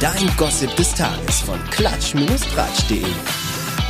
Dein Gossip des Tages von klatsch-tratsch.de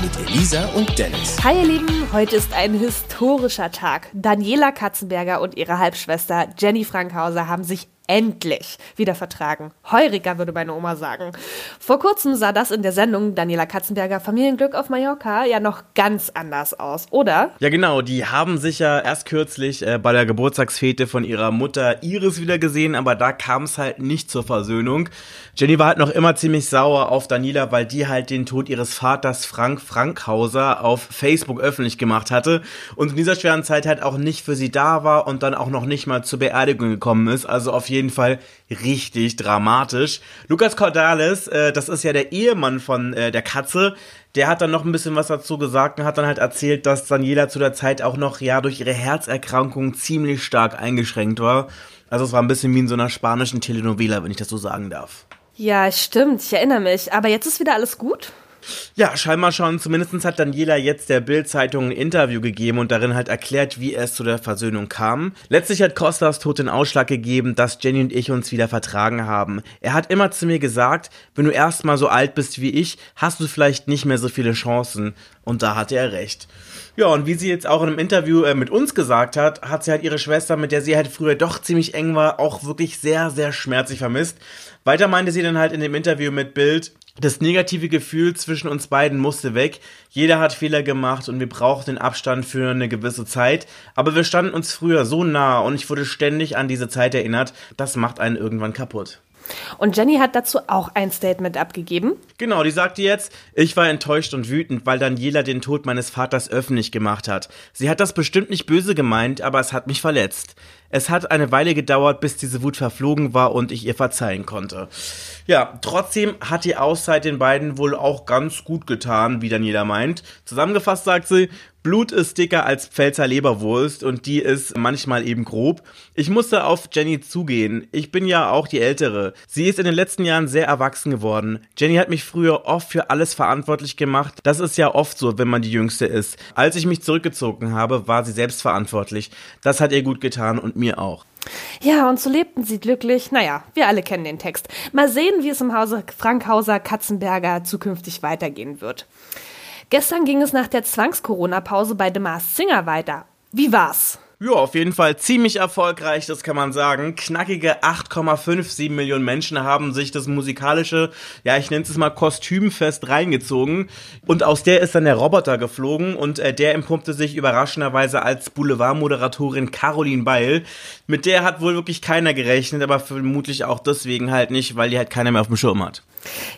mit Elisa und Dennis. Hi ihr Lieben, heute ist ein historischer Tag. Daniela Katzenberger und ihre Halbschwester Jenny Frankhauser haben sich endlich wieder vertragen. Heuriger, würde meine Oma sagen. Vor kurzem sah das in der Sendung Daniela Katzenberger Familienglück auf Mallorca ja noch ganz anders aus, oder? Ja, genau. Die haben sich ja erst kürzlich äh, bei der Geburtstagsfete von ihrer Mutter Iris wieder gesehen, aber da kam es halt nicht zur Versöhnung. Jenny war halt noch immer ziemlich sauer auf Daniela, weil die halt den Tod ihres Vaters Frank Frankhauser auf Facebook öffentlich gemacht hatte und in dieser schweren Zeit halt auch nicht für sie da war und dann auch noch nicht mal zur Beerdigung gekommen ist. Also auf jeden jeden Fall richtig dramatisch. Lukas Cordalis, äh, das ist ja der Ehemann von äh, der Katze, der hat dann noch ein bisschen was dazu gesagt und hat dann halt erzählt, dass Daniela zu der Zeit auch noch ja durch ihre Herzerkrankung ziemlich stark eingeschränkt war. Also es war ein bisschen wie in so einer spanischen Telenovela, wenn ich das so sagen darf. Ja, stimmt, ich erinnere mich. Aber jetzt ist wieder alles gut? Ja, scheinbar schon. Zumindest hat Daniela jetzt der Bild-Zeitung ein Interview gegeben und darin halt erklärt, wie es zu der Versöhnung kam. Letztlich hat Costas Tod den Ausschlag gegeben, dass Jenny und ich uns wieder vertragen haben. Er hat immer zu mir gesagt, wenn du erstmal so alt bist wie ich, hast du vielleicht nicht mehr so viele Chancen. Und da hatte er recht. Ja, und wie sie jetzt auch in einem Interview äh, mit uns gesagt hat, hat sie halt ihre Schwester, mit der sie halt früher doch ziemlich eng war, auch wirklich sehr, sehr schmerzlich vermisst. Weiter meinte sie dann halt in dem Interview mit Bild, das negative Gefühl zwischen uns beiden musste weg. Jeder hat Fehler gemacht und wir brauchten den Abstand für eine gewisse Zeit. Aber wir standen uns früher so nah und ich wurde ständig an diese Zeit erinnert. Das macht einen irgendwann kaputt. Und Jenny hat dazu auch ein Statement abgegeben. Genau, die sagte jetzt, ich war enttäuscht und wütend, weil Daniela den Tod meines Vaters öffentlich gemacht hat. Sie hat das bestimmt nicht böse gemeint, aber es hat mich verletzt. Es hat eine Weile gedauert, bis diese Wut verflogen war und ich ihr verzeihen konnte. Ja, trotzdem hat die Auszeit den beiden wohl auch ganz gut getan, wie Daniela meint. Zusammengefasst sagt sie, Blut ist dicker als Pfälzer Leberwurst und die ist manchmal eben grob. Ich musste auf Jenny zugehen. Ich bin ja auch die Ältere. Sie ist in den letzten Jahren sehr erwachsen geworden. Jenny hat mich früher oft für alles verantwortlich gemacht. Das ist ja oft so, wenn man die Jüngste ist. Als ich mich zurückgezogen habe, war sie selbst verantwortlich. Das hat ihr gut getan und mir auch. Ja, und so lebten sie glücklich. Naja, wir alle kennen den Text. Mal sehen, wie es im Hause Frankhauser Katzenberger zukünftig weitergehen wird. Gestern ging es nach der Zwangs-Corona-Pause bei The Mars Singer weiter. Wie war's? Ja, auf jeden Fall ziemlich erfolgreich, das kann man sagen. Knackige 8,57 Millionen Menschen haben sich das musikalische, ja, ich nenne es mal Kostümfest reingezogen. Und aus der ist dann der Roboter geflogen und äh, der empumpte sich überraschenderweise als Boulevardmoderatorin Caroline Beil. Mit der hat wohl wirklich keiner gerechnet, aber vermutlich auch deswegen halt nicht, weil die halt keiner mehr auf dem Schirm hat.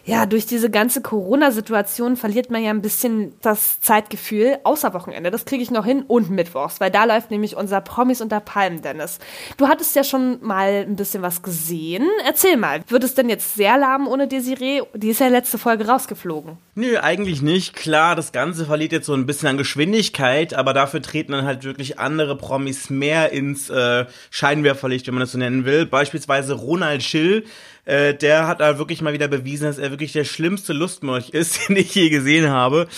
Ja, durch diese ganze Corona-Situation verliert man ja ein bisschen das Zeitgefühl, außer Wochenende. Das kriege ich noch hin und Mittwochs, weil da läuft nämlich unser Promis unter Palmen, Dennis. Du hattest ja schon mal ein bisschen was gesehen. Erzähl mal, wird es denn jetzt sehr lahm ohne Desiree? Die ist ja letzte Folge rausgeflogen. Nö, eigentlich nicht. Klar, das Ganze verliert jetzt so ein bisschen an Geschwindigkeit, aber dafür treten dann halt wirklich andere Promis mehr ins äh, Scheinwerferlicht, wenn man das so nennen will. Beispielsweise Ronald Schill, äh, der hat da wirklich mal wieder bewiesen, dass er wirklich der schlimmste Lustmolch ist, den ich je gesehen habe.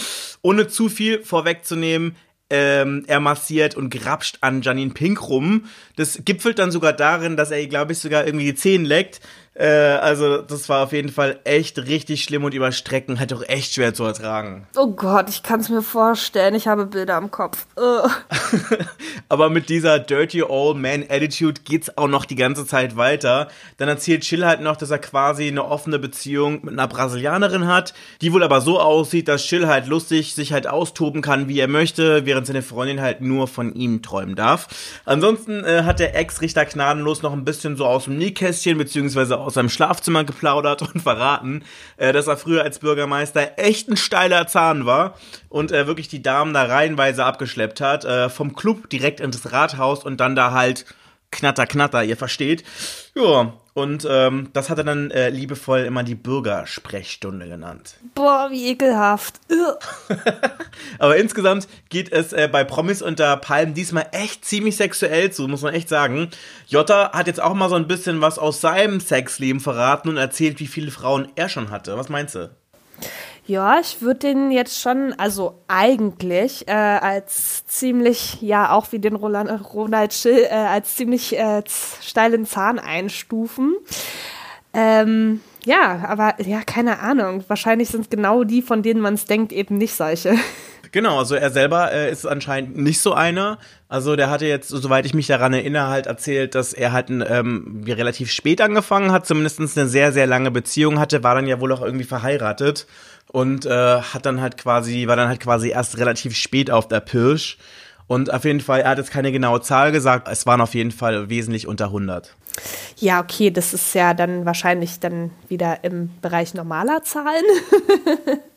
Ohne zu viel vorwegzunehmen, ähm, er massiert und grapscht an Janine Pink rum. Das gipfelt dann sogar darin, dass er, glaube ich, sogar irgendwie die Zehen leckt. Äh, also, das war auf jeden Fall echt richtig schlimm und über Strecken halt auch echt schwer zu ertragen. Oh Gott, ich kann es mir vorstellen. Ich habe Bilder am Kopf. Aber mit dieser Dirty Old Man Attitude geht's auch noch die ganze Zeit weiter. Dann erzählt Chill halt noch, dass er quasi eine offene Beziehung mit einer Brasilianerin hat, die wohl aber so aussieht, dass Chill halt lustig sich halt austoben kann, wie er möchte, während seine Freundin halt nur von ihm träumen darf. Ansonsten äh, hat der Ex-Richter gnadenlos noch ein bisschen so aus dem Nähkästchen beziehungsweise aus seinem Schlafzimmer geplaudert und verraten, äh, dass er früher als Bürgermeister echt ein steiler Zahn war und äh, wirklich die Damen da reihenweise abgeschleppt hat, äh, vom Club direkt ins Rathaus und dann da halt knatter, knatter, ihr versteht. Ja, und ähm, das hat er dann äh, liebevoll immer die Bürgersprechstunde genannt. Boah, wie ekelhaft. Aber insgesamt geht es äh, bei Promis unter Palmen diesmal echt ziemlich sexuell zu, muss man echt sagen. Jota hat jetzt auch mal so ein bisschen was aus seinem Sexleben verraten und erzählt, wie viele Frauen er schon hatte. Was meinst du? Ja, ich würde den jetzt schon, also eigentlich äh, als ziemlich, ja auch wie den Roland, Ronald Schill, äh, als ziemlich äh, steilen Zahn einstufen. Ähm, ja, aber ja, keine Ahnung. Wahrscheinlich sind genau die, von denen man es denkt, eben nicht solche. Genau, also er selber äh, ist anscheinend nicht so einer. Also der hatte jetzt, soweit ich mich daran erinnere, halt erzählt, dass er halt ähm, relativ spät angefangen hat, zumindest eine sehr, sehr lange Beziehung hatte, war dann ja wohl auch irgendwie verheiratet und äh, hat dann halt quasi, war dann halt quasi erst relativ spät auf der Pirsch. Und auf jeden Fall, er hat jetzt keine genaue Zahl gesagt, es waren auf jeden Fall wesentlich unter 100. Ja, okay, das ist ja dann wahrscheinlich dann wieder im Bereich normaler Zahlen.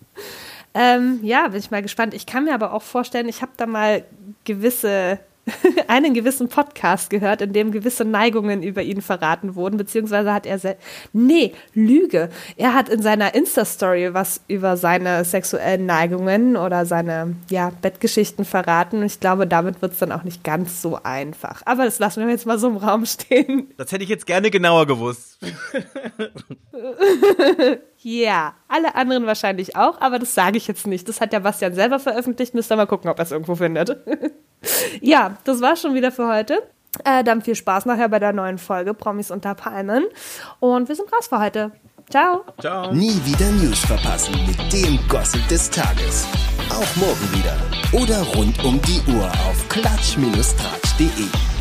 Ähm, ja, bin ich mal gespannt. Ich kann mir aber auch vorstellen, ich habe da mal gewisse einen gewissen Podcast gehört, in dem gewisse Neigungen über ihn verraten wurden, beziehungsweise hat er, nee, Lüge. Er hat in seiner Insta-Story was über seine sexuellen Neigungen oder seine, ja, Bettgeschichten verraten und ich glaube, damit wird es dann auch nicht ganz so einfach. Aber das lassen wir jetzt mal so im Raum stehen. Das hätte ich jetzt gerne genauer gewusst. Ja, alle anderen wahrscheinlich auch, aber das sage ich jetzt nicht. Das hat der Bastian selber veröffentlicht. Müsst ihr mal gucken, ob er es irgendwo findet. ja, das war schon wieder für heute. Äh, dann viel Spaß nachher bei der neuen Folge Promis unter Palmen. Und wir sind raus für heute. Ciao. Ciao. Nie wieder News verpassen mit dem Gossip des Tages. Auch morgen wieder. Oder rund um die Uhr auf klatsch-tratsch.de.